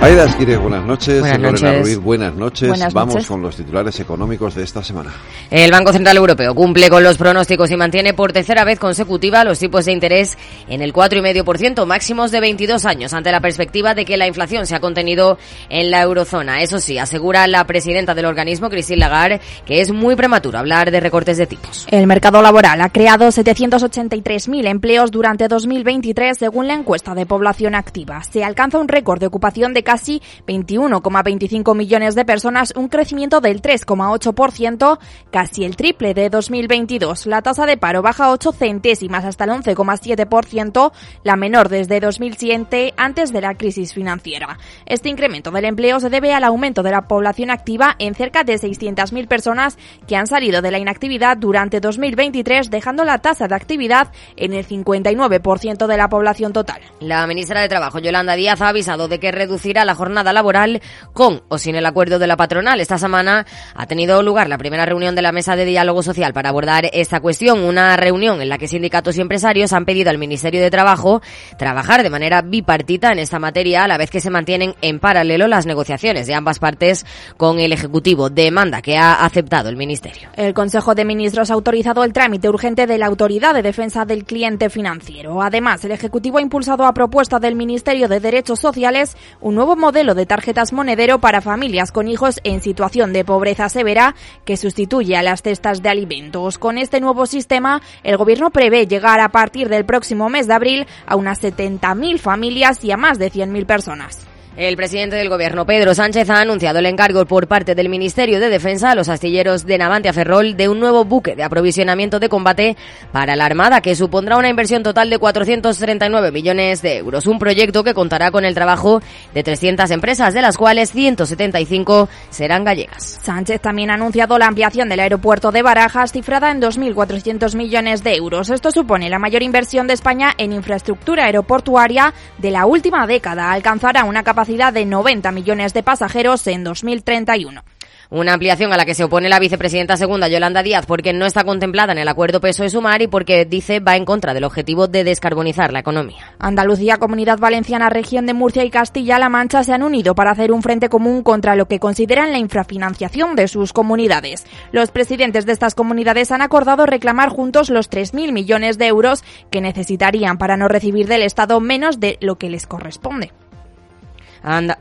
Aida Esquire, buenas noches. Buenas Lorena noches. Ruiz, buenas noches. Buenas Vamos noches. con los titulares económicos de esta semana. El Banco Central Europeo cumple con los pronósticos y mantiene por tercera vez consecutiva los tipos de interés en el 4,5%, máximos de 22 años, ante la perspectiva de que la inflación se ha contenido en la eurozona. Eso sí, asegura la presidenta del organismo, Christine Lagarde, que es muy prematuro hablar de recortes de tipos. El mercado laboral ha creado 783.000 empleos durante 2023 según la encuesta de población activa. Se alcanza un récord de ocupación de casi 21,25 millones de personas, un crecimiento del 3,8%, casi el triple de 2022. La tasa de paro baja 8 centésimas hasta el 11,7%, la menor desde 2007 antes de la crisis financiera. Este incremento del empleo se debe al aumento de la población activa en cerca de 600.000 personas que han salido de la inactividad durante 2023, dejando la tasa de actividad en el 59% de la población total. La ministra de Trabajo, Yolanda Díaz, ha avisado de que reducirá la jornada laboral con o sin el acuerdo de la patronal. Esta semana ha tenido lugar la primera reunión de la Mesa de Diálogo Social para abordar esta cuestión, una reunión en la que sindicatos y empresarios han pedido al Ministerio de Trabajo trabajar de manera bipartita en esta materia, a la vez que se mantienen en paralelo las negociaciones de ambas partes con el Ejecutivo, demanda que ha aceptado el Ministerio. El Consejo de Ministros ha autorizado el trámite urgente de la Autoridad de Defensa del Cliente Financiero. Además, el Ejecutivo ha impulsado a propuesta del Ministerio de Derechos Sociales un nuevo modelo de tarjetas monedero para familias con hijos en situación de pobreza severa que sustituye a las cestas de alimentos. Con este nuevo sistema, el Gobierno prevé llegar a partir del próximo mes de abril a unas 70.000 familias y a más de 100.000 personas. El presidente del gobierno, Pedro Sánchez, ha anunciado el encargo por parte del Ministerio de Defensa a los astilleros de Navantia Ferrol de un nuevo buque de aprovisionamiento de combate para la Armada que supondrá una inversión total de 439 millones de euros. Un proyecto que contará con el trabajo de 300 empresas, de las cuales 175 serán gallegas. Sánchez también ha anunciado la ampliación del aeropuerto de Barajas, cifrada en 2.400 millones de euros. Esto supone la mayor inversión de España en infraestructura aeroportuaria de la última década. Alcanzará una capacidad de 90 millones de pasajeros en 2031. Una ampliación a la que se opone la vicepresidenta segunda, Yolanda Díaz, porque no está contemplada en el acuerdo PSOE-Sumar y porque, dice, va en contra del objetivo de descarbonizar la economía. Andalucía, Comunidad Valenciana, Región de Murcia y Castilla-La Mancha se han unido para hacer un frente común contra lo que consideran la infrafinanciación de sus comunidades. Los presidentes de estas comunidades han acordado reclamar juntos los 3.000 millones de euros que necesitarían para no recibir del Estado menos de lo que les corresponde.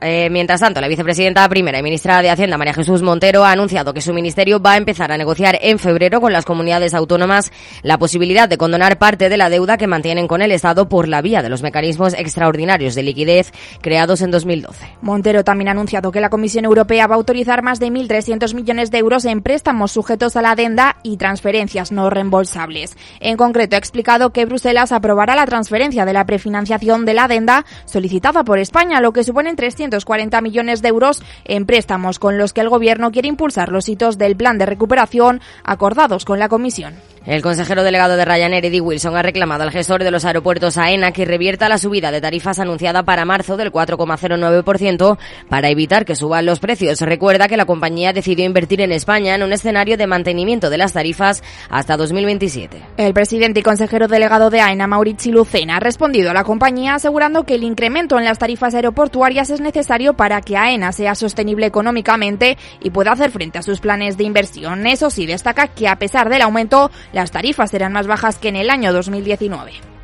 Eh, mientras tanto, la vicepresidenta primera y ministra de Hacienda, María Jesús Montero, ha anunciado que su ministerio va a empezar a negociar en febrero con las comunidades autónomas la posibilidad de condonar parte de la deuda que mantienen con el Estado por la vía de los mecanismos extraordinarios de liquidez creados en 2012. Montero también ha anunciado que la Comisión Europea va a autorizar más de 1.300 millones de euros en préstamos sujetos a la adenda y transferencias no reembolsables. En concreto, ha explicado que Bruselas aprobará la transferencia de la prefinanciación de la adenda solicitada por España, lo que suponen 340 millones de euros en préstamos con los que el Gobierno quiere impulsar los hitos del plan de recuperación acordados con la Comisión. El consejero delegado de Ryanair, Eddie Wilson, ha reclamado al gestor de los aeropuertos AENA que revierta la subida de tarifas anunciada para marzo del 4,09% para evitar que suban los precios. Recuerda que la compañía decidió invertir en España en un escenario de mantenimiento de las tarifas hasta 2027. El presidente y consejero delegado de AENA, Maurici Lucena, ha respondido a la compañía asegurando que el incremento en las tarifas aeroportuarias es necesario para que AENA sea sostenible económicamente y pueda hacer frente a sus planes de inversión. Eso sí, destaca que a pesar del aumento, las tarifas serán más bajas que en el año 2019.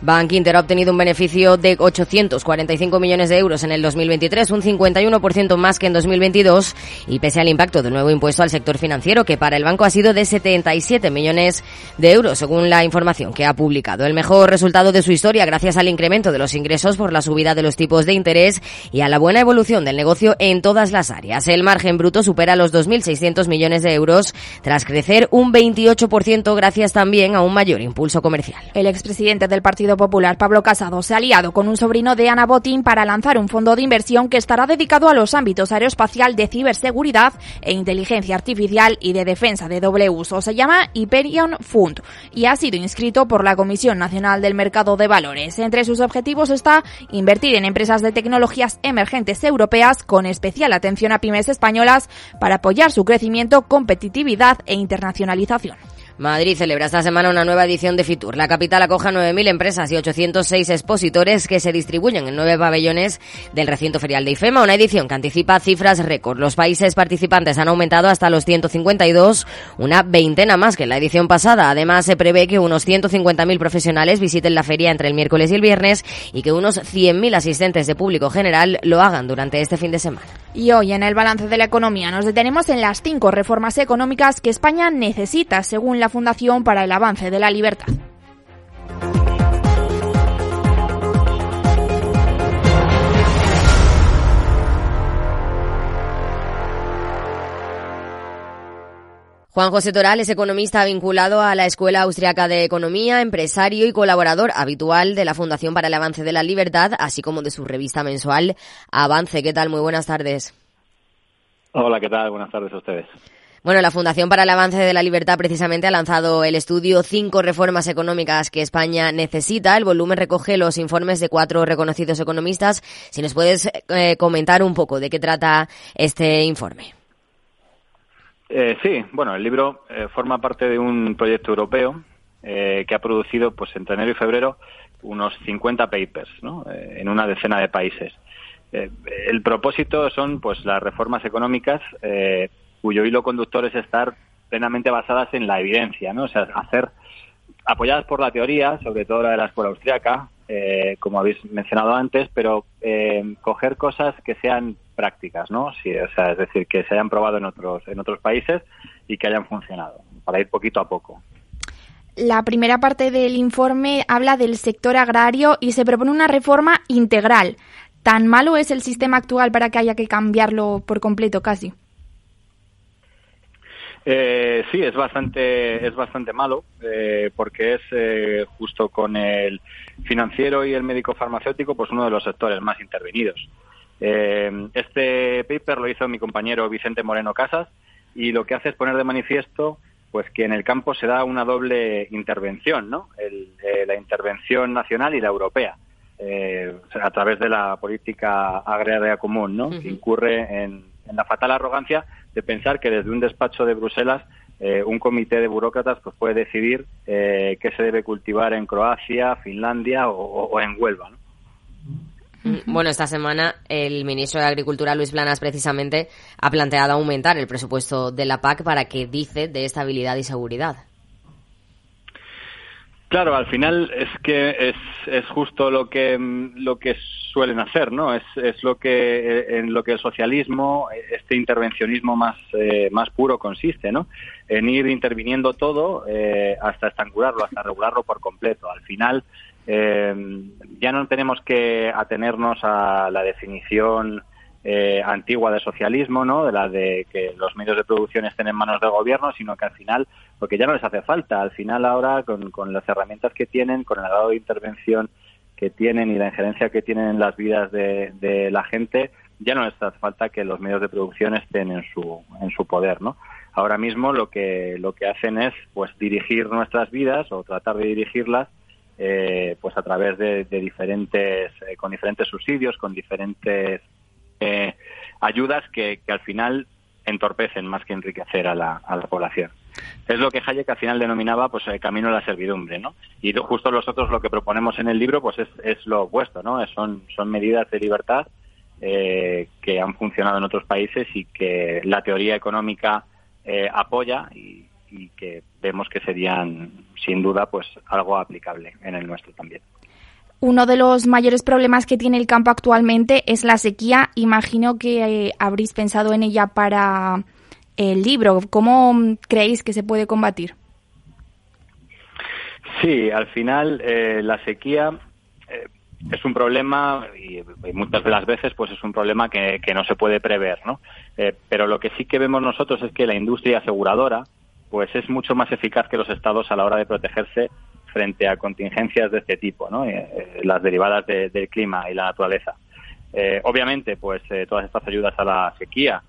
Bank Inter ha obtenido un beneficio de 845 millones de euros en el 2023, un 51% más que en 2022, y pese al impacto del nuevo impuesto al sector financiero, que para el banco ha sido de 77 millones de euros, según la información que ha publicado. El mejor resultado de su historia gracias al incremento de los ingresos por la subida de los tipos de interés y a la buena evolución del negocio en todas las áreas. El margen bruto supera los 2.600 millones de euros, tras crecer un 28% gracias también a un mayor impulso comercial. El expresidente del Partido Partido Popular, Pablo Casado, se ha aliado con un sobrino de Ana Botín para lanzar un fondo de inversión que estará dedicado a los ámbitos aeroespacial de ciberseguridad e inteligencia artificial y de defensa de doble uso. Se llama Hyperion Fund y ha sido inscrito por la Comisión Nacional del Mercado de Valores. Entre sus objetivos está invertir en empresas de tecnologías emergentes europeas con especial atención a pymes españolas para apoyar su crecimiento, competitividad e internacionalización. Madrid celebra esta semana una nueva edición de Fitur. La capital acoge 9.000 empresas y 806 expositores que se distribuyen en nueve pabellones del recinto ferial de IFEMA, una edición que anticipa cifras récord. Los países participantes han aumentado hasta los 152, una veintena más que en la edición pasada. Además, se prevé que unos 150.000 profesionales visiten la feria entre el miércoles y el viernes y que unos 100.000 asistentes de público general lo hagan durante este fin de semana. Y hoy en el balance de la economía nos detenemos en las cinco reformas económicas que España necesita, según la Fundación para el Avance de la Libertad. Juan José Toral es economista vinculado a la Escuela Austriaca de Economía, empresario y colaborador habitual de la Fundación para el Avance de la Libertad, así como de su revista mensual Avance. ¿Qué tal? Muy buenas tardes. Hola, ¿qué tal? Buenas tardes a ustedes. Bueno, la Fundación para el Avance de la Libertad precisamente ha lanzado el estudio Cinco reformas económicas que España necesita. El volumen recoge los informes de cuatro reconocidos economistas. Si nos puedes eh, comentar un poco de qué trata este informe. Eh, sí, bueno, el libro eh, forma parte de un proyecto europeo que ha producido, pues, entre enero y febrero, unos 50 papers, ¿no? en una decena de países. el propósito son, pues, las reformas económicas cuyo hilo conductor es estar plenamente basadas en la evidencia, ¿no? O sea, hacer apoyadas por la teoría, sobre todo la de la escuela austriaca, eh, como habéis mencionado antes, pero eh, coger cosas que sean prácticas, ¿no? Sí, o sea, es decir, que se hayan probado en otros en otros países y que hayan funcionado, para ir poquito a poco. La primera parte del informe habla del sector agrario y se propone una reforma integral. ¿Tan malo es el sistema actual para que haya que cambiarlo por completo casi? Eh, sí, es bastante, es bastante malo eh, porque es eh, justo con el financiero y el médico farmacéutico, pues uno de los sectores más intervenidos. Eh, este paper lo hizo mi compañero Vicente Moreno Casas y lo que hace es poner de manifiesto pues que en el campo se da una doble intervención, ¿no? la intervención nacional y la europea. a través de la política agraria común, ¿no? Que incurre en, en la fatal arrogancia de pensar que desde un despacho de Bruselas eh, un comité de burócratas pues puede decidir eh, qué se debe cultivar en Croacia, Finlandia o, en Huelva. Mm, bueno, esta semana el ministro de Agricultura, Luis Planas, precisamente ha planteado aumentar el presupuesto de la PAC para que dice de estabilidad y seguridad. Claro, al final es que es, es justo lo que lo que suelen hacer, ¿no? Es, es lo que en lo que el socialismo, este intervencionismo más eh, más puro consiste, ¿no? En ir interviniendo todo eh, hasta estangularlo, hasta regularlo por completo. Al final eh, ya no tenemos que atenernos a la definición eh, antigua de socialismo, ¿no? De la de que los medios de producción estén en manos del gobierno, sino que al final, porque ya no les hace falta, al final ahora con, con las herramientas que tienen, con el grado de intervención que tienen y la injerencia que tienen en las vidas de, de la gente, ya no les hace falta que los medios de producción estén en su, en su poder, ¿no? Ahora mismo lo que, lo que hacen es pues dirigir nuestras vidas o tratar de dirigirlas eh, pues a través de, de diferentes, eh, con diferentes subsidios, con diferentes eh, ayudas que, al final entorpecen más que enriquecer a la, a la población. Es lo que Hayek al final denominaba pues el camino a la servidumbre, ¿no? Y justo nosotros lo que proponemos en el libro pues es, es lo opuesto, ¿no? Son, son medidas de libertad eh, que han funcionado en otros países y que la teoría económica eh, apoya y, y que vemos que serían sin duda pues algo aplicable en el nuestro también. Uno de los mayores problemas que tiene el campo actualmente es la sequía. Imagino que eh, habréis pensado en ella para el libro. ¿Cómo creéis que se puede combatir? Sí, al final eh, la sequía eh, es un problema y, muchas de las veces pues es un problema que, que no se puede prever, ¿no? pero lo que sí que vemos nosotros es que la industria aseguradora pues es mucho más eficaz que los estados a la hora de protegerse frente a contingencias de este tipo, ¿no? las derivadas del clima y la naturaleza. obviamente, pues todas estas ayudas a la sequía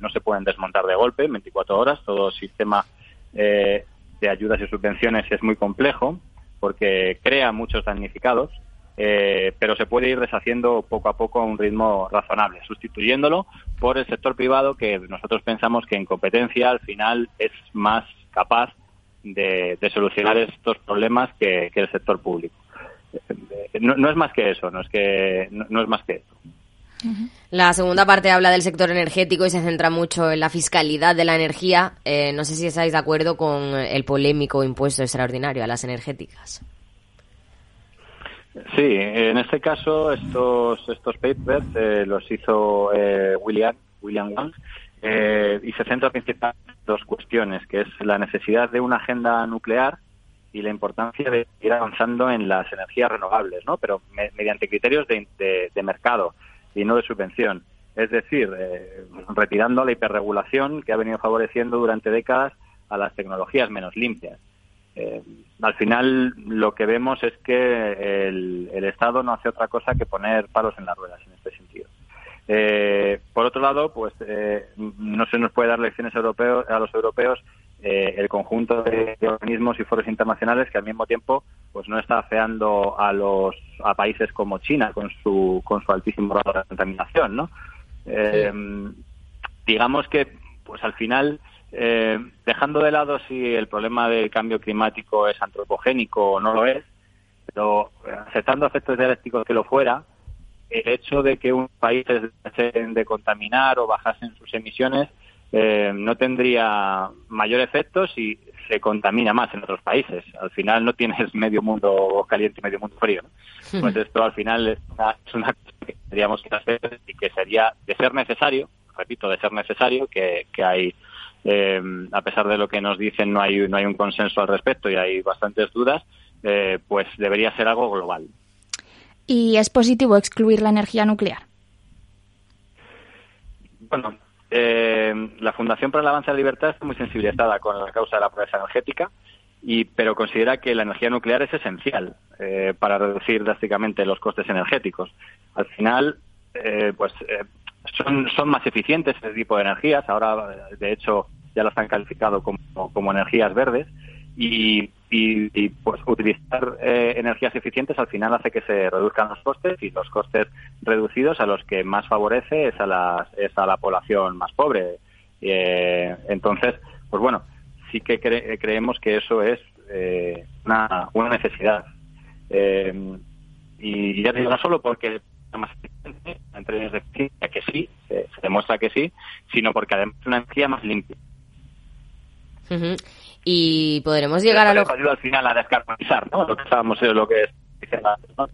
no se pueden desmontar de golpe en 24 horas. Todo sistema de ayudas y subvenciones es muy complejo porque crea muchos damnificados eh, pero se puede ir deshaciendo poco a poco a un ritmo razonable, sustituyéndolo por el sector privado que nosotros pensamos que en competencia al final es más capaz de, solucionar estos problemas que, el sector público. No, es más que eso, no es que no, es más que eso. La segunda parte habla del sector energético y se centra mucho en la fiscalidad de la energía. Eh, no sé si estáis de acuerdo con el polémico impuesto extraordinario a las energéticas. Sí, en este caso estos estos papers eh, los hizo eh, William William Wang eh, y se centra principalmente en dos cuestiones, que es la necesidad de una agenda nuclear y la importancia de ir avanzando en las energías renovables, ¿no? Pero mediante criterios de, de, mercado y no de subvención. Es decir, retirando la hiperregulación que ha venido favoreciendo durante décadas a las tecnologías menos limpias. Eh, al final lo que vemos es que el, Estado no hace otra cosa que poner palos en las ruedas en este sentido. Eh, por otro lado, pues eh, no se nos puede dar lecciones europeos, a los europeos el conjunto de, organismos y foros internacionales que al mismo tiempo pues no está afeando a los a países como China con su con su altísimo grado de contaminación, ¿no? digamos que pues al final eh, dejando de lado si el problema del cambio climático es antropogénico o no lo es, pero aceptando efectos dialécticos que lo fuera, el hecho de que un país dejen de contaminar o bajasen sus emisiones eh, no tendría mayor efecto si se contamina más en otros países. Al final no tienes medio mundo caliente y medio mundo frío. Pues esto al final es una, es una cosa que tendríamos que hacer y que sería de ser necesario, repito, de ser necesario, que, que hay eh, a pesar de lo que nos dicen no hay, no hay un consenso al respecto y hay bastantes dudas, eh, pues debería ser algo global. ¿Y es positivo excluir la energía nuclear? Bueno, eh, la Fundación para el Avance de la Libertad está muy sensibilizada con la causa de la pobreza energética, y, pero considera que la energía nuclear es esencial para reducir drásticamente los costes energéticos. Al final, pues son, son más eficientes ese tipo de energías. Ahora, de hecho, ya las han calificado como, como energías verdes. Y, y, pues utilizar eh, energías eficientes al final hace que se reduzcan los costes y los costes reducidos a los que más favorece es a, las, es a la población más pobre. Eh, entonces, pues bueno, sí que creemos que eso es eh, una, una necesidad. y ya digo, no solo porque más eficiente, entre de eficiencia que sí, se, demuestra que sí, sino porque además es una energía más limpia. Y podremos llegar a lo que ayuda al final a descarbonizar, ¿no? Lo que estábamos lo que diciendo antes, ¿no?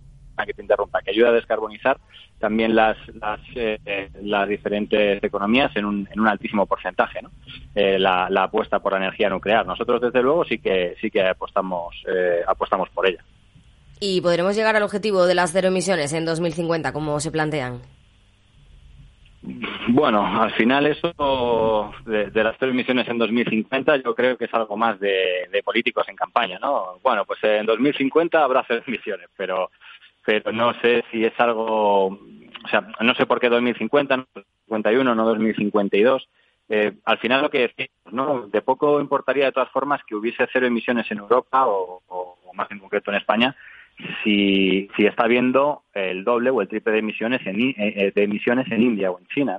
que te interrumpa, que ayuda a descarbonizar también las las, eh, las diferentes economías en un, en un altísimo porcentaje, ¿no? Eh, la, la, apuesta por la energía nuclear. Nosotros desde luego sí que sí que apostamos eh, apostamos por ella. ¿Y podremos llegar al objetivo de las cero emisiones en 2050, como se plantean? Bueno, al final eso de, las cero emisiones en 2050 yo creo que es algo más de, políticos en campaña, ¿no? Bueno, pues en 2050 habrá cero emisiones, pero pero no sé si es algo, o sea, no sé por qué 2050, no 2051, no 2052. Eh, al final lo que decimos, ¿no? De poco importaría de todas formas que hubiese cero emisiones en Europa o más en concreto en España, si, si está habiendo el doble o el triple de emisiones en, eh, eh, de emisiones en India o en China.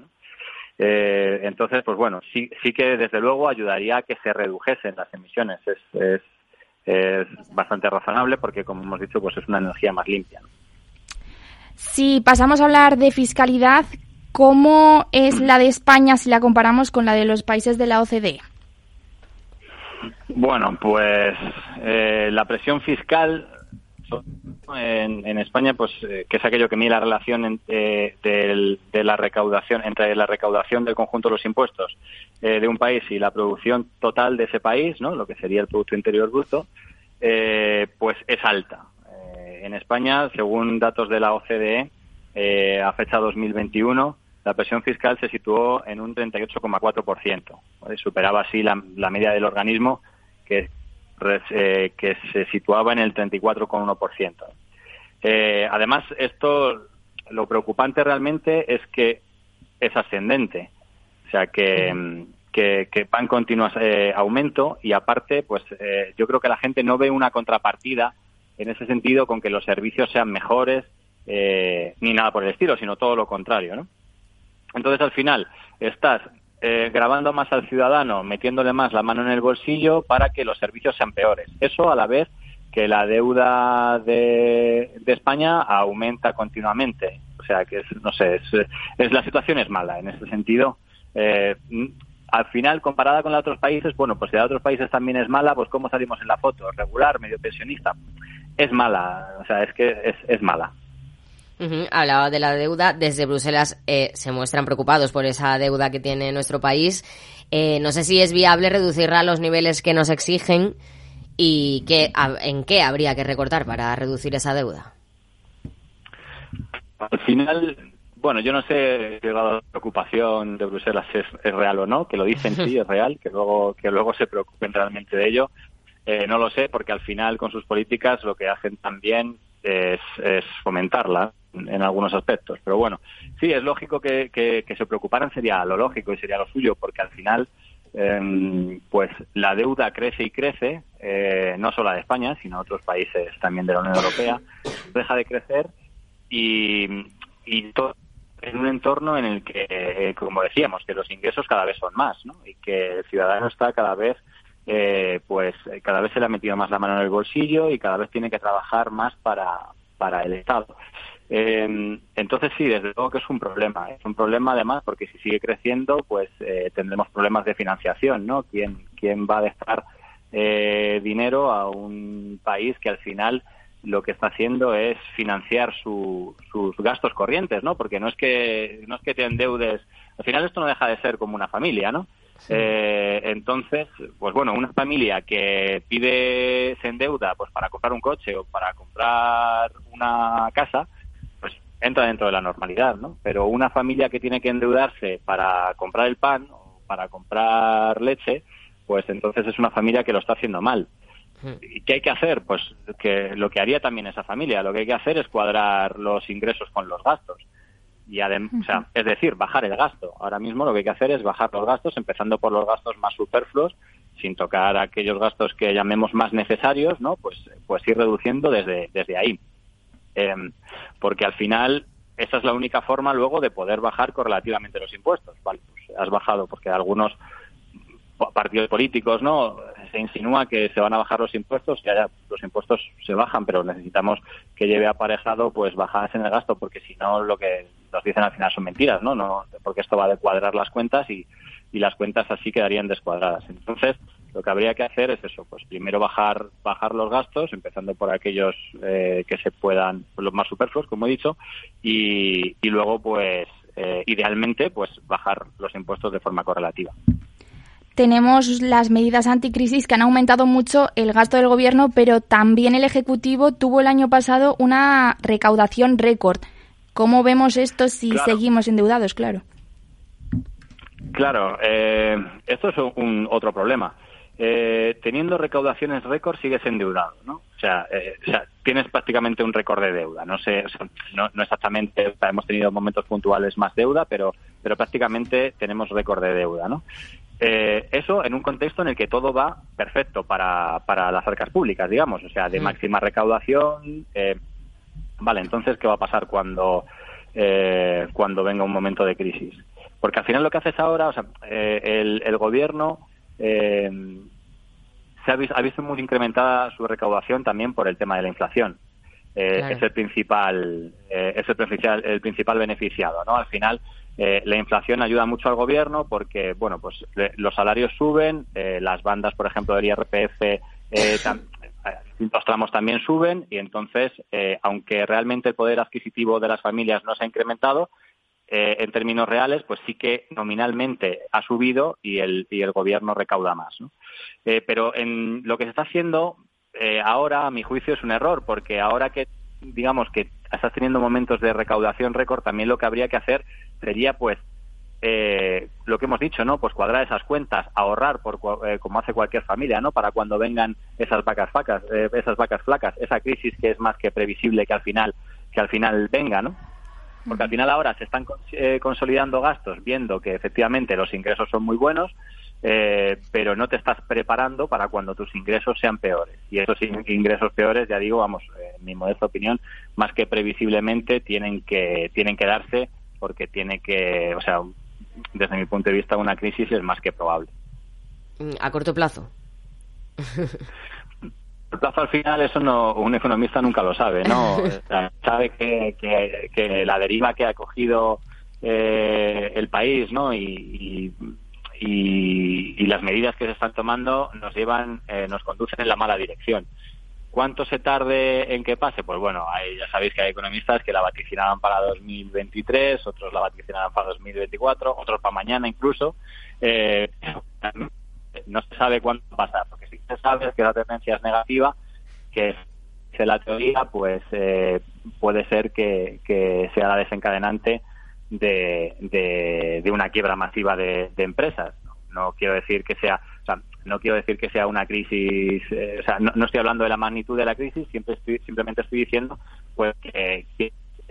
Eh, entonces, pues bueno, sí, sí que desde luego ayudaría a que se redujesen las emisiones. Es, es, es bastante razonable porque, como hemos dicho, pues es una energía más limpia. Si pasamos a hablar de fiscalidad, ¿cómo es la de España si la comparamos con la de los países de la OCDE? Bueno, pues la presión fiscal en, España, pues eh, que es aquello que mide la relación eh, de la recaudación entre la recaudación del conjunto de los impuestos eh, de un país y la producción total de ese país, ¿no? Lo que sería el producto interior bruto, pues es alta. en España, según datos de la OCDE, a fecha 2021 la presión fiscal se situó en un 38,4%. Superaba así la, la media del organismo, que eh, que se situaba en el 34,1%. Eh, además, esto, lo preocupante realmente es que es ascendente. O sea, que, que, que va en continuo eh, aumento y aparte, pues eh, yo creo que la gente no ve una contrapartida en ese sentido con que los servicios sean mejores eh, ni nada por el estilo, sino todo lo contrario, ¿no? Entonces, al final, estás eh, grabando más al ciudadano, metiéndole más la mano en el bolsillo para que los servicios sean peores. Eso a la vez que la deuda de, España aumenta continuamente. O sea, que es, no sé, es, la situación es mala en ese sentido. Eh, al final, comparada con de otros países, bueno, pues si de otros países también es mala, pues ¿cómo salimos en la foto? ¿Regular, medio pensionista? Es mala, o sea, es que es, es mala. Uh Hablaba de la deuda. Desde Bruselas eh, se muestran preocupados por esa deuda que tiene nuestro país. Eh, no sé si es viable reducirla a los niveles que nos exigen y qué, en qué habría que recortar para reducir esa deuda. Al final, bueno, yo no sé si la preocupación de Bruselas es, es, real o no, que lo dicen sí, es real, que luego, que luego se preocupen realmente de ello. Eh, no lo sé, porque al final con sus políticas lo que hacen también es, fomentarla en algunos aspectos. Pero bueno, sí, es lógico que, se preocuparan, sería lo lógico y sería lo suyo, porque al final, eh, pues la deuda crece y crece, eh, no solo de España, sino otros países también de la Unión Europea, deja de crecer y, y todo en un entorno en el que, eh, como decíamos, que los ingresos cada vez son más, ¿no? Y que el ciudadano está cada vez, eh, pues, cada vez se le ha metido más la mano en el bolsillo y cada vez tiene que trabajar más para, para el Estado. Eh, entonces sí, desde luego que es un problema. Es un problema además porque si sigue creciendo, pues eh, tendremos problemas de financiación, ¿no? ¿Quién, quién va a dejar eh, dinero a un país que al final lo que está haciendo es financiar su, sus gastos corrientes, ¿no? Porque no es que no es que te endeudes. Al final esto no deja de ser como una familia, ¿no? Sí. Eh, entonces, pues bueno, una familia que pide se endeuda, pues para comprar un coche o para comprar una casa, pues entra dentro de la normalidad, ¿no? Pero una familia que tiene que endeudarse para comprar el pan o para comprar leche, pues entonces es una familia que lo está haciendo mal. ¿Y qué hay que hacer? Pues que lo que haría también esa familia, lo que hay que hacer es cuadrar los ingresos con los gastos. Y además, o sea, es decir, bajar el gasto. Ahora mismo lo que hay que hacer es bajar los gastos, empezando por los gastos más superfluos, sin tocar aquellos gastos que llamemos más necesarios, ¿no? Pues, pues ir reduciendo desde, desde ahí. Eh, porque al final esa es la única forma luego de poder bajar correlativamente los impuestos. Vale, pues has bajado porque algunos partidos políticos, ¿no? Se insinúa que se van a bajar los impuestos, que haya, los impuestos se bajan, pero necesitamos que lleve aparejado pues bajadas en el gasto, porque si no lo que nos dicen al final son mentiras, ¿no? no porque esto va a cuadrar las cuentas y, y las cuentas así quedarían descuadradas. Entonces, lo que habría que hacer es eso, pues primero bajar bajar los gastos, empezando por aquellos eh, que se puedan, los más superfluos, como he dicho, y, y luego, pues, eh, idealmente, pues bajar los impuestos de forma correlativa tenemos las medidas anticrisis que han aumentado mucho el gasto del gobierno, pero también el Ejecutivo tuvo el año pasado una recaudación récord. ¿Cómo vemos esto si claro. seguimos endeudados? Claro. Claro, eh, esto es un, otro problema. Eh, teniendo recaudaciones récord sigues endeudado, ¿no? O sea, eh, o sea, tienes prácticamente un récord de deuda. No sé, o sea, no, no, exactamente, o sea, hemos tenido momentos puntuales más deuda, pero, pero prácticamente tenemos récord de deuda, ¿no? Eh, eso en un contexto en el que todo va perfecto para, para las arcas públicas, digamos, o sea, de máxima recaudación. Eh, vale, entonces, ¿qué va a pasar cuando, eh, cuando venga un momento de crisis? Porque al final lo que haces ahora, o sea, eh, el, el, gobierno eh, se ha visto, ha visto muy incrementada su recaudación también por el tema de la inflación. Claro. Es el principal, es el principal, el principal beneficiado, ¿no? Al final, eh, la inflación ayuda mucho al gobierno porque, bueno, pues le, los salarios suben, eh, las bandas, por ejemplo, del IRPF, eh, tam, los tramos también suben y entonces, aunque realmente el poder adquisitivo de las familias no se ha incrementado, en términos reales, pues sí que nominalmente ha subido y el, y el gobierno recauda más. ¿no? pero en lo que se está haciendo ahora, a mi juicio, es un error porque ahora que digamos que estás teniendo momentos de recaudación récord, también lo que habría que hacer sería pues eh, lo que hemos dicho, ¿no? Pues cuadrar esas cuentas, ahorrar por eh, como hace cualquier familia, ¿no? Para cuando vengan esas vacas flacas, eh, esas vacas flacas, esa crisis que es más que previsible que al final que al final venga, ¿no? Porque al final ahora se están consolidando gastos, viendo que efectivamente los ingresos son muy buenos, pero no te estás preparando para cuando tus ingresos sean peores. Y esos ingresos peores, ya digo, vamos, en mi modesta opinión, más que previsiblemente tienen que tienen que darse porque tiene que, o sea, desde mi punto de vista, una crisis es más que probable. Mm, ¿A corto plazo? A plazo al final eso no un economista nunca lo sabe, ¿no? sabe que, que, la deriva que ha cogido eh, el país, ¿no? Y, y, las medidas que se están tomando nos llevan, eh, nos conducen en la mala dirección. ¿Cuánto se tarde en que pase? Pues bueno, ya sabéis que hay economistas que la vaticinaban para 2023, otros la vaticinaban para 2024, otros para mañana incluso. Eh, no se sabe cuándo va a pasar, porque si se sabe que la tendencia es negativa, que es la teoría, pues eh, puede ser que, sea la desencadenante de, de, una quiebra masiva de, empresas. no quiero decir que sea no quiero decir que sea una crisis, eh, o sea, no, estoy hablando de la magnitud de la crisis, siempre estoy, simplemente estoy diciendo pues que,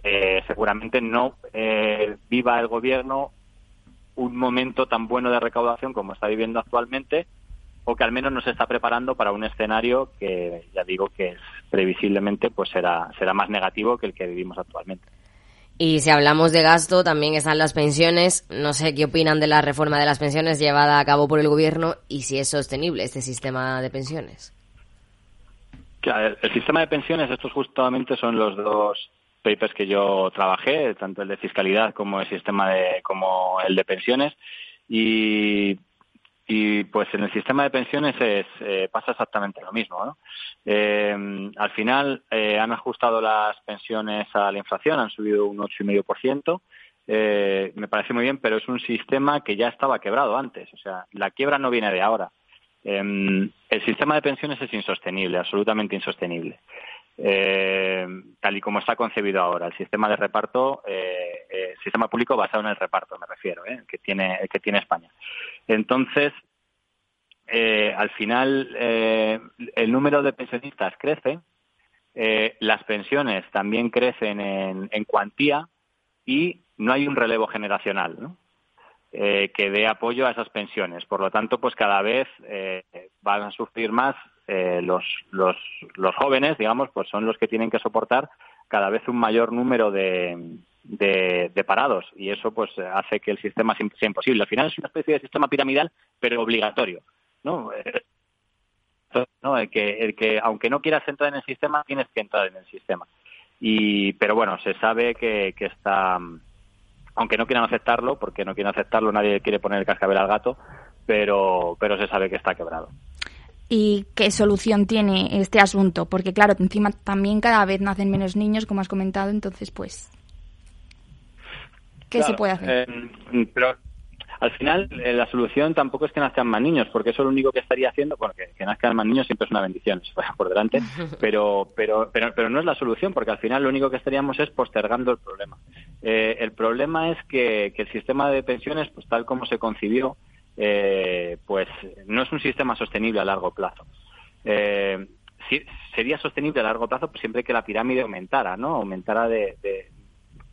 eh, seguramente no eh, viva el gobierno un momento tan bueno de recaudación como está viviendo actualmente o que al menos nos está preparando para un escenario que ya digo que es previsiblemente pues será será más negativo que el que vivimos actualmente. Y si hablamos de gasto, también están las pensiones. No sé qué opinan de la reforma de las pensiones llevada a cabo por el gobierno y si es sostenible este sistema de pensiones. El, sistema de pensiones, estos justamente son los dos papers que yo trabajé, tanto el de fiscalidad como el sistema de, como el de pensiones. Y y pues en el sistema de pensiones es, eh, pasa exactamente lo mismo. ¿no? Eh, al final eh, han ajustado las pensiones a la inflación, han subido un 8,5%. Eh, me parece muy bien, pero es un sistema que ya estaba quebrado antes. O sea, la quiebra no viene de ahora. el sistema de pensiones es insostenible, absolutamente insostenible. Tal y como está concebido ahora, el sistema de reparto, el sistema público basado en el reparto, me refiero, que tiene que tiene España. Entonces, eh, al final eh, el número de pensionistas crece, eh, las pensiones también crecen en, cuantía y no hay un relevo generacional que dé apoyo a esas pensiones. Por lo tanto, pues cada vez van a sufrir más los, los, los jóvenes, digamos, pues son los que tienen que soportar cada vez un mayor número de, de, parados y eso pues hace que el sistema sea imposible. Al final es una especie de sistema piramidal, pero obligatorio. ¿no? El que, el que aunque no quieras entrar en el sistema, tienes que entrar en el sistema. Y, pero bueno, se sabe que, que está, aunque no quieran aceptarlo, porque no quieren aceptarlo, nadie quiere poner el cascabel al gato, pero, pero se sabe que está quebrado. ¿Y qué solución tiene este asunto? Porque claro, encima también cada vez nacen menos niños, como has comentado, entonces pues ¿Qué se puede hacer? Eh, pero al final eh, la solución tampoco es que nazcan más niños, porque eso lo único que estaría haciendo, bueno, que, nazcan más niños siempre es una bendición, por delante, pero, pero, pero, pero no es la solución, porque al final lo único que estaríamos es postergando el problema. Eh, el problema es que, el sistema de pensiones, pues tal como se concibió, pues no es un sistema sostenible a largo plazo. sería sostenible a largo plazo pues siempre que la pirámide aumentara, ¿no? Aumentara de,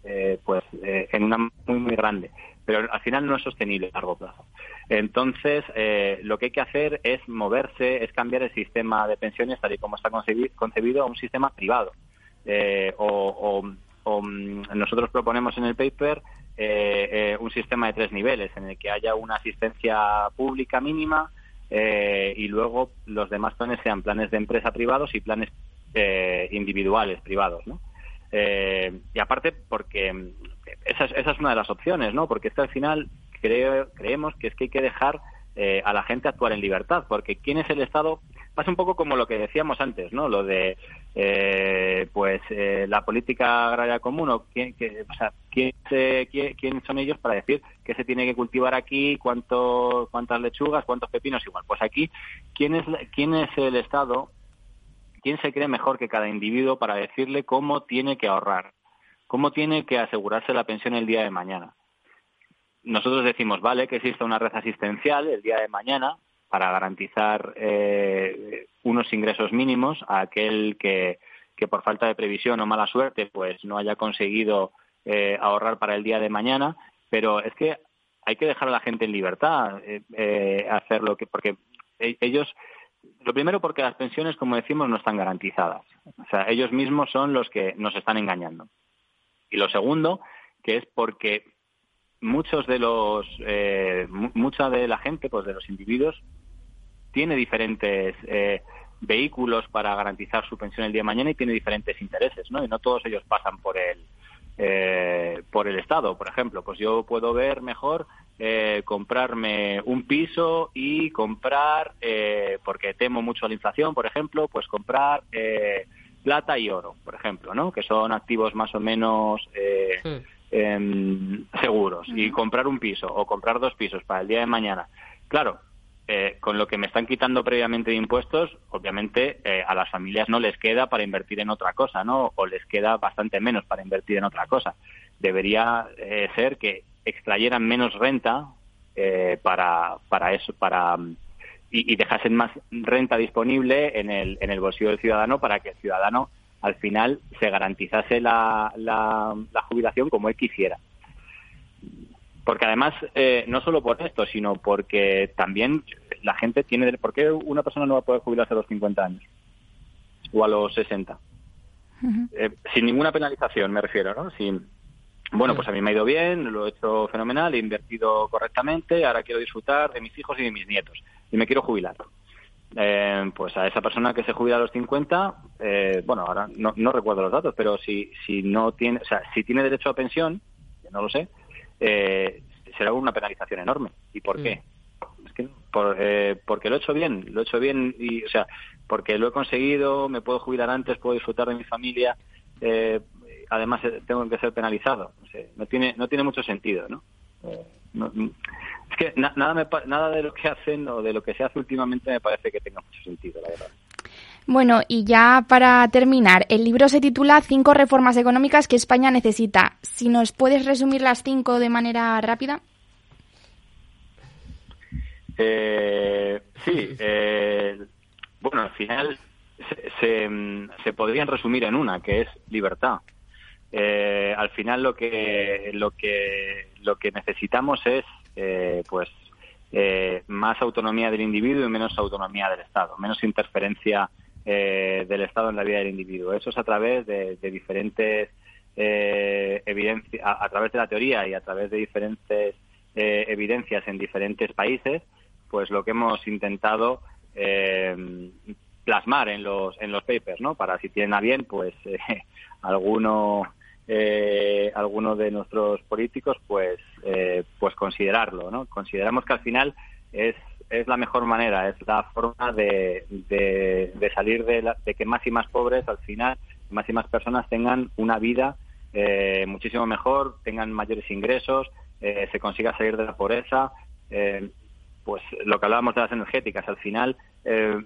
eh, pues eh, en una muy muy grande pero al final no es sostenible a largo plazo entonces eh, lo que hay que hacer es moverse es cambiar el sistema de pensiones tal y como está concebido, a un sistema privado o, mm, nosotros proponemos en el paper un sistema de tres niveles en el que haya una asistencia pública mínima y luego los demás planes sean planes de empresa privados y planes individuales privados ¿no? Eh, y aparte porque esa es, esa es una de las opciones, ¿no? Porque es que al final creo, creemos que es que hay que dejar eh, a la gente actuar en libertad, porque quién es el Estado pasa un poco como lo que decíamos antes, ¿no? Lo de eh, pues la política agraria común o quién, que, o sea, quién, quién, son ellos para decir qué se tiene que cultivar aquí, cuánto, cuántas lechugas, cuántos pepinos igual. Pues aquí quién es quién es el Estado ¿Quién se cree mejor que cada individuo para decirle cómo tiene que ahorrar? ¿Cómo tiene que asegurarse la pensión el día de mañana? nosotros decimos, vale, que exista una red asistencial el día de mañana para garantizar eh, unos ingresos mínimos a aquel que, que por falta de previsión o mala suerte pues no haya conseguido eh, ahorrar para el día de mañana, pero es que hay que dejar a la gente en libertad eh, eh, hacer lo que porque e, ellos lo primero porque las pensiones como decimos no están garantizadas. O sea ellos mismos son los que nos están engañando. Y lo segundo que es porque muchos de los eh, mucha de la gente pues de los individuos tiene diferentes eh, vehículos para garantizar su pensión el día de mañana y tiene diferentes intereses no y no todos ellos pasan por el eh, por el Estado, por ejemplo. Pues yo puedo ver mejor eh, comprarme un piso y comprar, eh, porque temo mucho la inflación, por ejemplo, pues comprar eh, plata y oro, por ejemplo, ¿no? Que son activos más o menos eh, sí. eh, seguros. Y comprar un piso o comprar dos pisos para el día de mañana. Claro, eh, con lo que me están quitando previamente de impuestos, obviamente eh, a las familias no les queda para invertir en otra cosa, ¿no? O les queda bastante menos para invertir en otra cosa. Debería eh, ser que extrayeran menos renta eh, para, para eso, para y, y, dejasen más renta disponible en el, en el bolsillo del ciudadano para que el ciudadano al final se garantizase la, la, la jubilación como él quisiera. Porque además, eh, no solo por esto, sino porque también la gente tiene... ¿Por qué una persona no va a poder jubilarse a los 50 años? O a los 60. Uh -huh. eh, sin ninguna penalización, me refiero, ¿no? Sin, bueno, pues a mí me ha ido bien, lo he hecho fenomenal, he invertido correctamente, ahora quiero disfrutar de mis hijos y de mis nietos. Y me quiero jubilar. Eh, pues a esa persona que se jubila a los 50, eh, bueno, ahora no, no, recuerdo los datos, pero si, si no tiene, o sea, si tiene derecho a pensión, no lo sé, eh, será una penalización enorme. ¿Y por mm. qué? Es que por, eh, porque lo he hecho bien, lo he hecho bien y, o sea, porque lo he conseguido, me puedo jubilar antes, puedo disfrutar de mi familia, eh, además eh, tengo que ser penalizado. O sea, no tiene no tiene mucho sentido, ¿no? Eh, no es que na, nada me, nada de lo que hacen o de lo que se hace últimamente me parece que tenga mucho sentido, la verdad. Bueno, y ya para terminar, el libro se titula Cinco reformas económicas que España necesita. Si nos puedes resumir las cinco de manera rápida. Eh, sí, eh, bueno, al final se, se, podrían resumir en una, que es libertad. Eh, al final lo que lo que lo que necesitamos es, eh, pues, más autonomía del individuo y menos autonomía del Estado, menos interferencia eh, del Estado en la vida del individuo. Eso es a través de, diferentes eh, evidencias, a, a, través de la teoría y a través de diferentes eh, evidencias en diferentes países, pues lo que hemos intentado eh, plasmar en los en los papers, ¿no? Para si tienen a bien, pues eh, alguno eh, alguno de nuestros políticos, pues eh, pues considerarlo, ¿no? Consideramos que al final es es la mejor manera, es la forma de, de, salir de, la, de, que más y más pobres al final, más y más personas tengan una vida eh, muchísimo mejor, tengan mayores ingresos, eh, se consiga salir de la pobreza. Eh, pues lo que hablábamos de las energéticas, al final eh,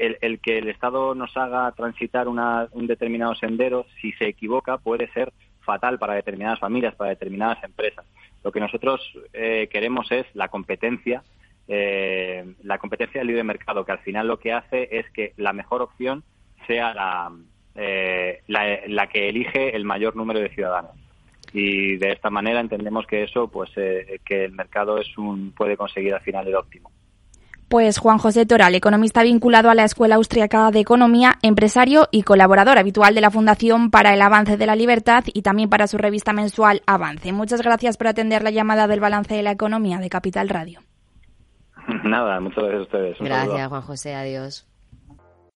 el, el, que el Estado nos haga transitar una, un determinado sendero, si se equivoca, puede ser fatal para determinadas familias, para determinadas empresas. Lo que nosotros eh, queremos es la competencia eh, la competencia del libre mercado, que al final lo que hace es que la mejor opción sea la, eh, la, que elige el mayor número de ciudadanos. Y de esta manera entendemos que eso, pues, eh, que el mercado es un, puede conseguir al final el óptimo. Pues Juan José Toral, economista vinculado a la Escuela Austriaca de Economía, empresario y colaborador habitual de la Fundación para el Avance de la Libertad y también para su revista mensual Avance. Muchas gracias por atender la llamada del balance de la economía de Capital Radio. Nada, muchas gracias a ustedes. Gracias. Juan José. Adiós.